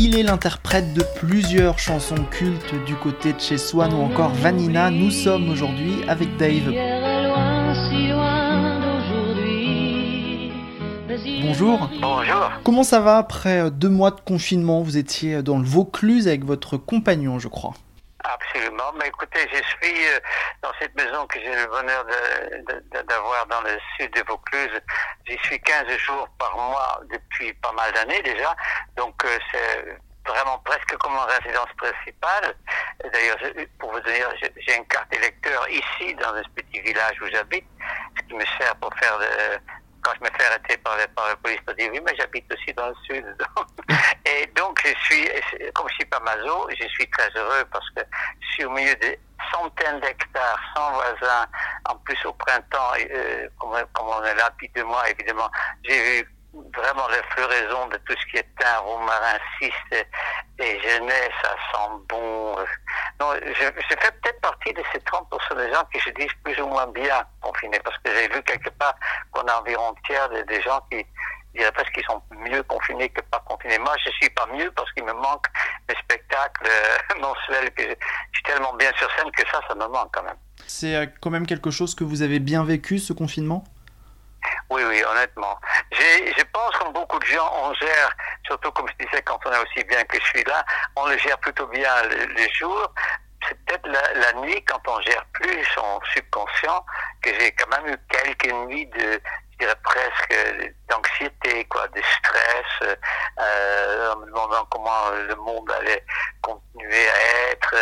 Il est l'interprète de plusieurs chansons cultes du côté de chez Swan ou encore Vanina. Nous sommes aujourd'hui avec Dave. Bonjour. Bonjour. Comment ça va après deux mois de confinement? Vous étiez dans le Vaucluse avec votre compagnon, je crois. Absolument. Mais écoutez, je suis euh, dans cette maison que j'ai le bonheur d'avoir dans le sud de Vaucluse. J'y suis 15 jours par mois depuis pas mal d'années déjà. Donc euh, c'est vraiment presque comme une résidence principale. D'ailleurs, pour vous dire, j'ai une carte électeur ici, dans ce petit village où j'habite, ce qui me sert pour faire quand je me fais arrêter par, la police pour dire oui, mais j'habite aussi dans le sud. et donc, je suis, comme je suis pas mazo, je suis très heureux parce que je suis au milieu de centaines d'hectares, sans voisins. En plus, au printemps, euh, comme, on est mois, évidemment, j'ai vu vraiment la floraison de tout ce qui est thym, romarin, ciste et jeunesse, ça sent bon. Non, je, je fais peut-être partie de ces 30% des gens qui se disent plus ou moins bien confinés, parce que j'ai vu quelque part qu'on a environ un tiers des, gens qui diraient presque qu'ils sont mieux confinés que pas confinés. Moi, je suis pas mieux parce qu'il me manque des spectacles euh, mensuels que je suis tellement bien sur scène que ça, ça me manque quand même. C'est euh, quand même quelque chose que vous avez bien vécu, ce confinement? Oui, oui, honnêtement. Je pense que beaucoup de gens, on gère, surtout comme je disais, quand on est aussi bien que je suis là, on le gère plutôt bien les, jours. C'est peut-être la, nuit, quand on gère plus son subconscient, que j'ai quand même eu quelques nuits de, dirais presque d'anxiété, quoi, de stress, euh, en me demandant comment le monde allait continuer à être,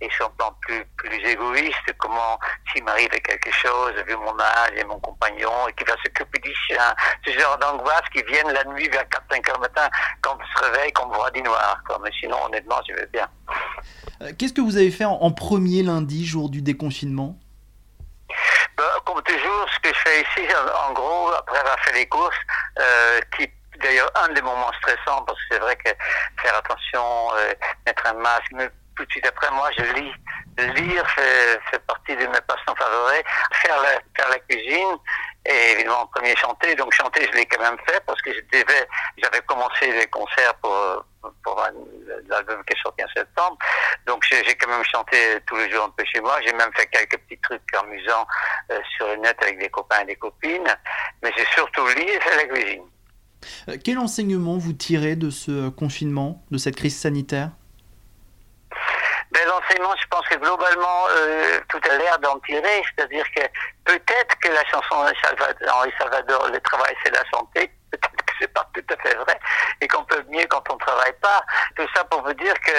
et plan plus, plus égoïste, comment, s'il m'arrive quelque chose, vu mon âge et mon compagnon, et qui va s'occuper du chien, ce genre d'angoisse qui viennent la nuit vers 4-5 heures matin, quand on se réveille, qu'on voit du noir. Mais sinon, honnêtement, je vais bien. Euh, qu'est-ce que vous avez fait en premier lundi, jour du déconfinement? Ben, comme toujours, ce que je fais ici, en, gros, après avoir fait les courses, euh, qui d'ailleurs un des moments stressants, parce que c'est vrai que faire attention, euh, mettre un masque, mais tout de suite après, moi, je lis. Lire fait, partie de mes passions favoris. Faire la, faire la cuisine, et évidemment, premier chanter. Donc chanter, je l'ai quand même fait parce que j'avais commencé les concerts pour, pour l'album qui est sorti en septembre. Donc j'ai quand même chanté tous les jours un peu chez moi. J'ai même fait quelques petits trucs amusants euh, sur le net avec des copains et des copines. Mais j'ai surtout lu et fait la cuisine. Euh, quel enseignement vous tirez de ce confinement, de cette crise sanitaire? Ben, L'enseignement, je pense que globalement, euh, tout a l'air d'en tirer. C'est-à-dire que peut-être que la chanson d'Henri Salvador, le travail c'est la santé, peut-être que c'est pas tout à fait vrai, et qu'on peut mieux quand on travaille pas. Tout ça pour vous dire que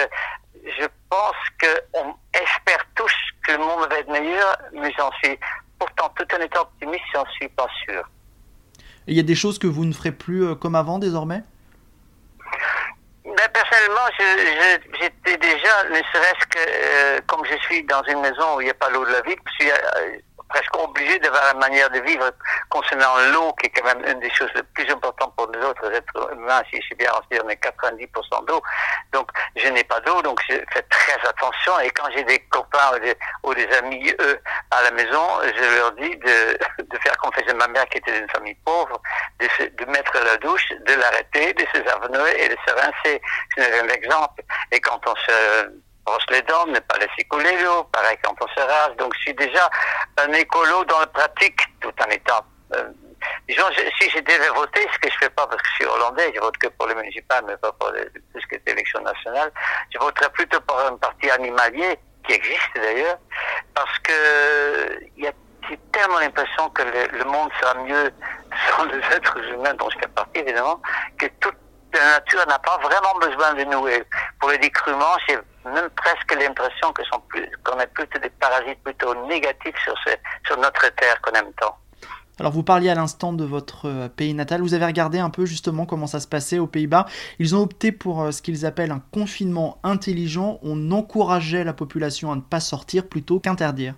je pense qu'on espère tous que le monde va être meilleur, mais j'en suis pourtant tout en étant optimiste, j'en suis pas sûr. Il y a des choses que vous ne ferez plus euh, comme avant désormais? Ben, personnellement, j'étais déjà, ne serait-ce que euh, comme je suis dans une maison où il n'y a pas l'eau de la vie, je suis presque obligé d'avoir une manière de vivre concernant l'eau, qui est quand même une des choses les plus importantes pour les autres êtres humains. Si je suis bien renseigné, on est 90% d'eau. Donc, je n'ai pas d'eau, donc je fais très attention. Et quand j'ai des copains ou des, amis, eux, à la maison, je leur dis de, de faire comme faisait ma mère qui était d'une famille pauvre, de, de mettre la douche, de l'arrêter, de se et de se rincer. C'est un exemple. Et quand on se brosse les dents, ne pas laisser couler l'eau, pareil quand on se rase. Donc je suis déjà un écolo dans la pratique, tout en étant... Euh, disons, si je devais voter, ce que je fais pas parce que je suis hollandais, je vote que pour les municipales, mais pas pour tout ce qui nationale, je voterais plutôt pour un parti animalier, qui existe d'ailleurs, parce que il y a tellement l'impression que le, monde sera mieux sans les êtres humains dont je fais partie évidemment, que toute la nature n'a pas vraiment besoin de nous. Et pour le dire j'ai même presque l'impression que sont plus, qu'on est plutôt des parasites plutôt négatifs sur, ce, sur notre terre qu'on aime tant. Alors vous parliez à l'instant de votre euh, pays natal, vous avez regardé un peu justement comment ça se passait aux Pays-Bas. Ils ont opté pour euh, ce qu'ils appellent un confinement intelligent. On encourageait la population à ne pas sortir plutôt qu'interdire.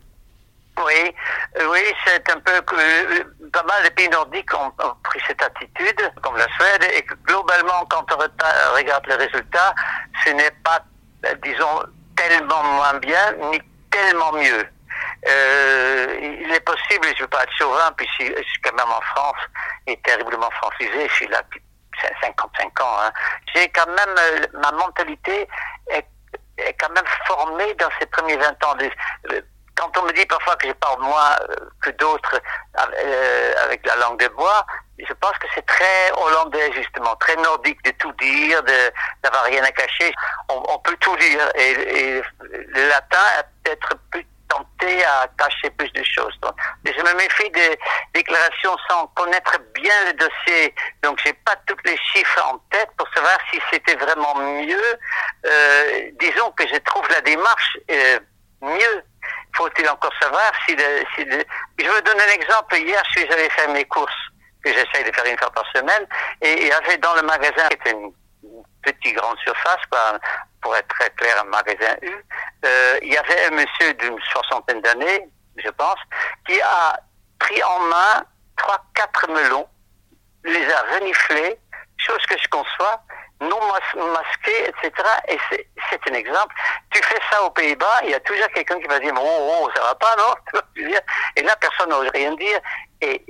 Oui, euh, oui, c'est un peu que pas mal de pays nordiques ont, pris cette attitude, comme la Suède, et globalement, quand on regarde les résultats, ce n'est pas, disons, tellement moins bien, ni tellement mieux. Euh, il est possible, je ne veux pas être chauvin, puis je suis quand même en France et terriblement francisé, je suis là depuis 55 ans. Hein. J'ai quand même, euh, ma mentalité est, est, quand même formée dans ces premiers 20 ans. Euh, quand on me dit parfois que je parle moins euh, que d'autres avec la langue de bois, je pense que c'est très hollandais justement, très nordique de tout dire, de d'avoir rien à cacher. On, on, peut tout dire et, et le latin est peut-être plus tenté à cacher plus de choses. Donc, je me méfie des déclarations sans connaître bien le dossier. Donc, j'ai pas tous les chiffres en tête pour savoir si c'était vraiment mieux. Euh, disons que je trouve la démarche euh, mieux. Faut-il encore savoir si, le, si. Je veux donner un exemple. Hier, je suis allé faire mes courses que j'essaye de faire une fois par semaine et il y avait dans le magasin qui était une petite grande surface, pour être très clair, un magasin U, euh, il y avait un monsieur d'une soixantaine d'années, je pense, qui a pris en main trois, quatre melons, les a reniflés, chose que je conçois, non masqués, etc. Et c'est un exemple. Tu fais ça aux Pays-Bas, il y a toujours quelqu'un qui va dire, oh, oh, ça va pas, non? Et là, personne n'ose rien dire. Et,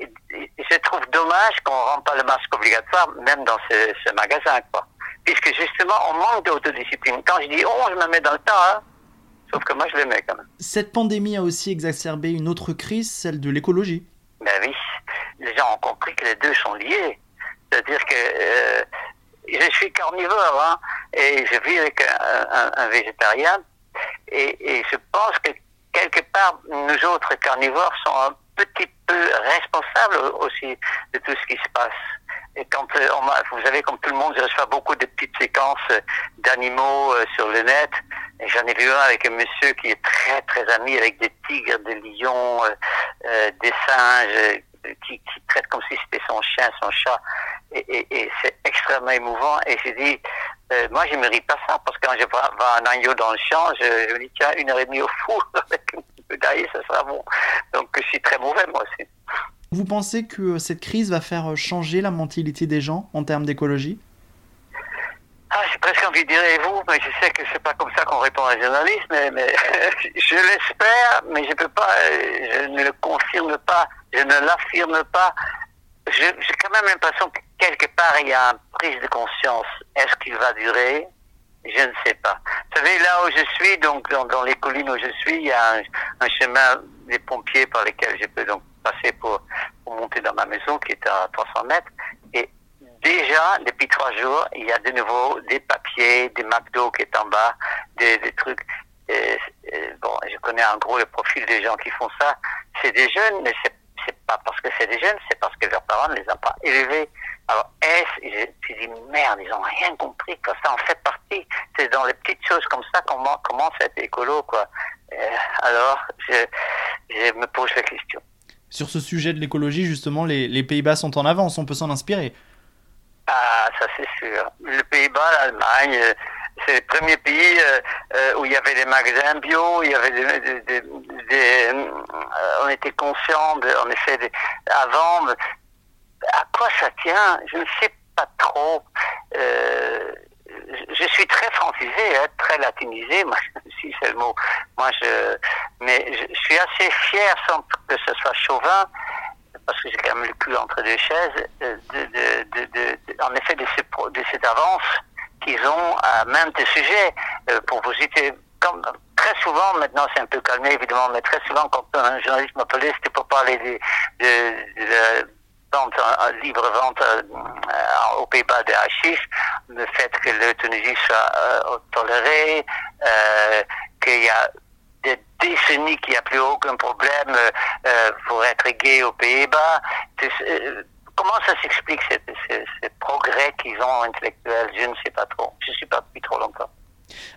je trouve dommage qu'on ne rende pas le masque obligatoire, même dans ce, ce magasin, quoi puisque justement, on manque d'autodiscipline. Quand je dis oh, je me mets dans le tas, hein. sauf que moi, je le mets quand même. Cette pandémie a aussi exacerbé une autre crise, celle de l'écologie. Ben oui, les gens ont compris que les deux sont liés. C'est-à-dire que euh, je suis carnivore, hein, et je vis avec un, végétarien, et, je pense que quelque part, nous autres carnivores sommes un petit peu responsables aussi de tout ce qui se passe. Et quand euh, on vous savez, comme tout le monde, je reçois beaucoup de petites séquences euh, d'animaux euh, sur le net. Et j'en ai vu un avec un monsieur qui est très très ami avec des tigres, des lions, des singes, qui, traite comme si c'était son chien, son chat. Et, et, c'est extrêmement émouvant. Et j'ai dit, moi je ne mérite pas ça, parce que quand je vois un agneau dans le champ, je, je me dis, tiens, une heure et demie au four avec un peu d'ail, ça sera bon. Donc je suis très mauvais moi aussi. Vous pensez que cette crise va faire changer la mentalité des gens en termes d'écologie? Ah, j'ai presque envie de dire et vous, mais je sais que c'est pas comme ça qu'on répond à un journaliste, mais, je l'espère, mais je peux pas, je ne le confirme pas, je ne l'affirme pas. J'ai quand même l'impression que quelque part il y a une prise de conscience. Est-ce qu'il va durer? Je ne sais pas. Vous savez, là où je suis, donc dans, les collines où je suis, il y a un, chemin des pompiers par lesquels je peux donc passer pour, monter dans ma maison qui est à 300 mètres. Et déjà, depuis trois jours, il y a de nouveau des papiers, des McDo qui est en bas, des, trucs. Bon, je connais en gros le profil des gens qui font ça. C'est des jeunes, mais c'est pas parce que c'est des jeunes, c'est parce que leurs parents ne les ont pas élevés. Alors, est-ce, je dis, merde, ils ont rien compris, ça en fait partie. C'est dans les petites choses comme ça qu'on commence à être écolo, quoi. alors, je, je me pose la question sur ce sujet de l'écologie, justement, les, Pays-Bas sont en avance, on peut s'en inspirer. Ah, ça c'est sûr. Les Pays-Bas, l'Allemagne, euh, c'est le premier pays euh, euh, où il y avait des magasins bio, il y avait des, on était conscient, essaie de, avant, à quoi ça tient? Je ne sais pas trop je suis très francisé, hein, très latinisé, si c'est le mot. Moi, je, mais je, suis assez fier, sans que ce soit chauvin, parce que j'ai quand même le cul entre deux chaises, en effet, de, cette avance qu'ils ont à même des sujets. Euh, pour vous citer, très souvent, maintenant c'est un peu calmé évidemment, mais très souvent quand un journaliste m'appelait, c'était pour parler de, vente, libre-vente euh, aux Pays-Bas des hachis, le fait que l'euthanasie soit euh, tolérée, euh, qu'il y a des décennies qu'il n'y a plus aucun problème pour être gay aux Pays-Bas. comment ça s'explique, ces, progrès qu'ils ont intellectuels? Je ne sais pas trop. Je ne suis pas depuis trop longtemps.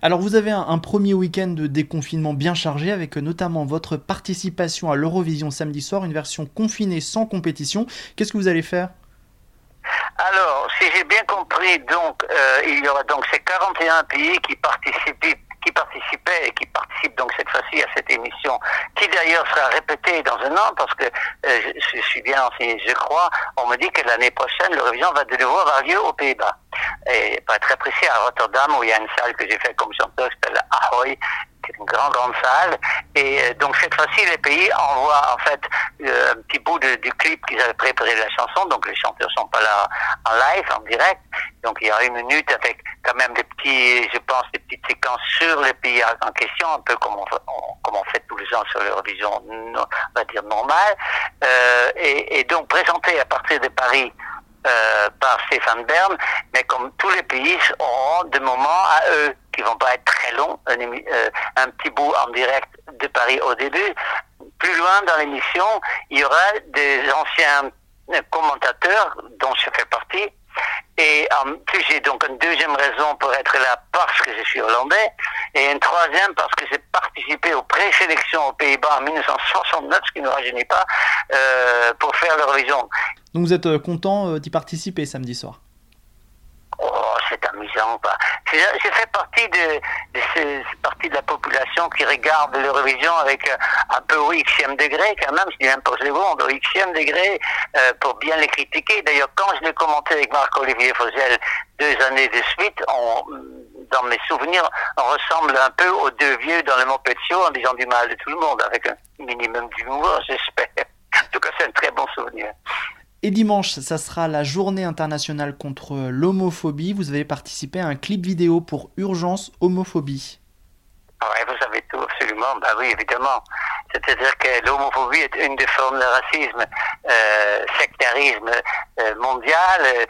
Alors vous avez un, premier week-end de déconfinement bien chargé avec notamment votre participation à l'Eurovision samedi soir, une version confinée sans compétition. Qu'est-ce que vous allez faire? Alors, si j'ai bien compris, donc euh, il y aura donc ces 41 pays qui participent qui participaient et qui participent donc cette fois-ci à cette émission, qui d'ailleurs sera répétée dans un an, parce que euh, je, suis bien enseigné, je crois, on me dit que l'année prochaine, l'Eurovision va de nouveau avoir lieu aux Pays-Bas. Et pas très précis, à Rotterdam, où il y a une salle que j'ai fait comme chanteur qui s'appelle Ahoy, une grande, grande salle. Et euh, donc cette fois-ci, les pays envoient en fait euh, un petit bout du clip qu'ils avaient préparé de la chanson. Donc les chanteurs sont pas là en live, en direct. Donc il y a une minute avec quand même des petits, je pense, des petites séquences sur les pays en question, un peu comme on, fait tous les ans sur l'Eurovision, on va dire normale. Euh, et, donc présenté à partir de Paris par Stéphane Bern, mais comme tous les pays auront des moments à eux qui vont pas être très longs, un, euh, un petit bout en direct de Paris au début. Plus loin dans l'émission, il y aura des anciens commentateurs dont je fais partie et en plus, j'ai donc une deuxième raison pour être là parce que je suis hollandais, et une troisième parce que j'ai participé aux présélections aux Pays-Bas en 1969, ce qui ne rajeunit pas, euh, pour faire l'Eurovision. Donc vous êtes euh, content euh, d'y participer samedi soir? Amusant. J'ai fait partie de, de ces parties de la population qui regarde l'Eurovision avec un peu au xème degré, quand même, je dis même pas seconde, au xème degré, euh, pour bien les critiquer. D'ailleurs, quand je l'ai commenté avec Marc-Olivier Fosel deux années de suite, dans mes souvenirs, on ressemble un peu aux deux vieux dans le Moped Show en disant du mal de tout le monde, avec un minimum d'humour, j'espère. En tout cas, c'est un très bon souvenir. Et dimanche, ça sera la journée internationale contre l'homophobie. Vous avez participé à un clip vidéo pour Urgence Homophobie. Oui, vous avez tout, absolument. Bah oui, évidemment. C'est-à-dire que l'homophobie est une des formes de racisme, euh, sectarisme euh, mondial, euh,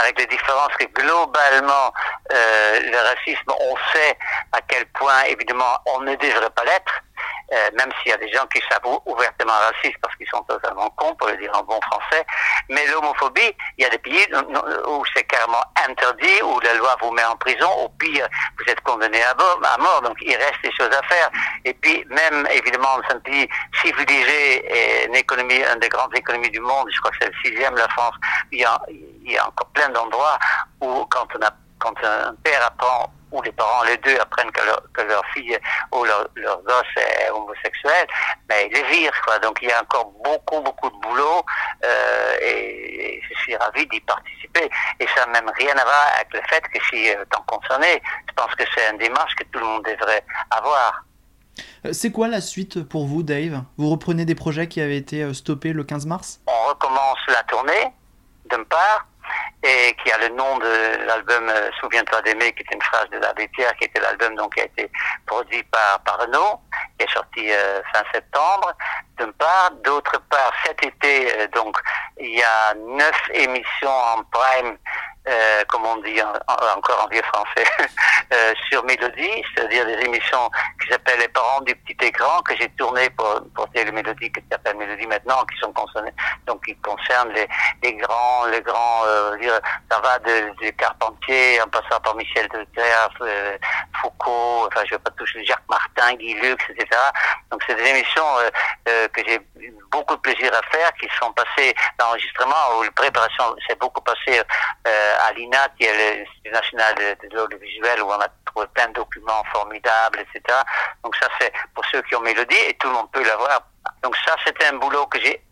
avec les différences que globalement, le racisme, on sait à quel point, évidemment, on ne devrait pas l'être. Euh, même s'il y a des gens qui s'avouent ouvertement racistes parce qu'ils sont totalement cons, pour le dire en bon français. Mais l'homophobie, il y a des pays où c'est carrément interdit, où la loi vous met en prison, au pire, vous êtes condamné à mort. Donc il reste des choses à faire. Et puis même, évidemment, dans un pays civilisé et une économie, une des grandes économies du monde, je crois que c'est le sixième, la France, il y a, il y a encore plein d'endroits où quand on a quand un père apprend ou les parents, les deux, apprennent que leur, que leur fille ou leur, leur gosse est homosexuel, mais ils les virent, quoi. Donc il y a encore beaucoup, beaucoup de boulot, euh, et, je suis ravi d'y participer. Et ça n'a même rien à voir avec le fait que je suis euh, tant concerné. Je pense que c'est une démarche que tout le monde devrait avoir. Euh, c'est quoi la suite pour vous, Dave? Vous reprenez des projets qui avaient été stoppés le 15 mars? On recommence la tournée, d'une part et qui a le nom de l'album euh, Souviens-toi d'aimer, qui est une phrase de l'abbé Pierre, qui était l'album donc qui a été produit par, par Renault, qui est sorti euh, fin septembre, d'une part. D'autre part, cet été, euh, donc, il y a neuf émissions en prime euh, comme on dit encore en vieux français, euh, sur Mélodie, c'est-à-dire des émissions qui s'appellent Les parents du petit écran, que j'ai tourné pour, pour Télémélodie, qui s'appelle Mélodie maintenant, qui sont concernés, donc qui concernent les, les grands, les grands, euh, dire, ça va de, de, Carpentier, en passant par Michel Delterre, euh, Foucault, enfin je vais pas toucher Jacques Martin, Guy Lux, etc. Donc c'est des émissions euh, que j'ai beaucoup de plaisir à faire, qui sont passées d'enregistrement, où la préparation s'est beaucoup passée euh, à l'INA, qui est l'Institut national de, de l'audiovisuel, où on a trouvé plein de documents formidables, etc. Donc ça, c'est pour ceux qui ont Mélodie, et tout le monde peut l'avoir. Donc ça, c'était un boulot que j'ai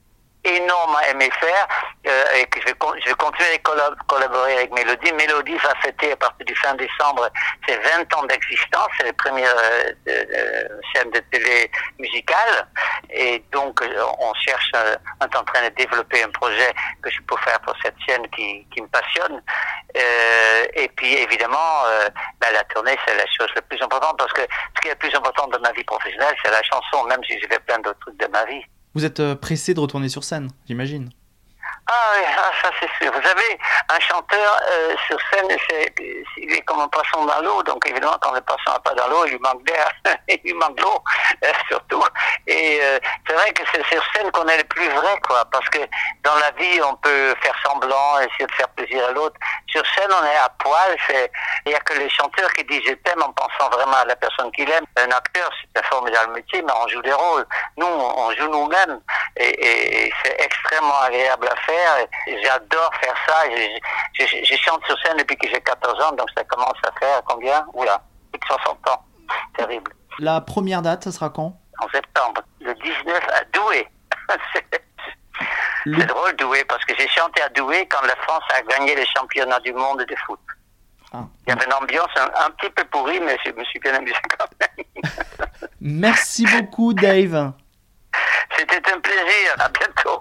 énorme à faire euh, et que je vais, je vais continuer à collaborer avec Mélodie. Mélodie va fêter à partir du fin décembre ses 20 ans d'existence, c'est la première euh, euh, chaîne de télé musicale et donc euh, on cherche, euh, on est en train de développer un projet que je peux faire pour cette chaîne qui, qui me passionne euh, et puis évidemment ben, la tournée c'est la chose la plus importante parce que ce qui est le plus important de ma vie professionnelle c'est la chanson même si j'ai fait plein d'autres trucs de ma vie. Vous êtes euh, pressé de retourner sur scène, j'imagine. Ah oui, ah, ça c'est sûr. Vous savez, un chanteur euh, sur scène, c'est, il est comme un poisson dans l'eau. Donc évidemment, quand le poisson n'est pas dans l'eau, il lui manque d'air, il lui manque d'eau euh, surtout. Et euh, c'est vrai que c'est sur scène qu'on est le plus vrai, quoi. Parce que dans la vie, on peut faire semblant, essayer de faire plaisir à l'autre. Sur scène, on est à poil. Il n'y a que les chanteurs qui disent je t'aime en pensant vraiment à la personne qu'il aime. Un acteur, c'est un formidable métier, mais on joue des rôles. Nous, on joue nous-mêmes. Et, c'est extrêmement agréable à faire. J'adore faire ça. Je, je, chante sur scène depuis que j'ai 14 ans, donc ça commence à faire combien? Oula, plus de 60 ans. Terrible. La première date, ça sera quand? En septembre. Le 19 à Douai. C'est drôle, Douai, parce que j'ai chanté à Douai quand la France a gagné les championnats du monde de foot. Ah. Il y avait une ambiance un, petit peu pourrie, mais je me suis bien amusé quand même. Merci beaucoup, Dave. C'était un plaisir. À bientôt.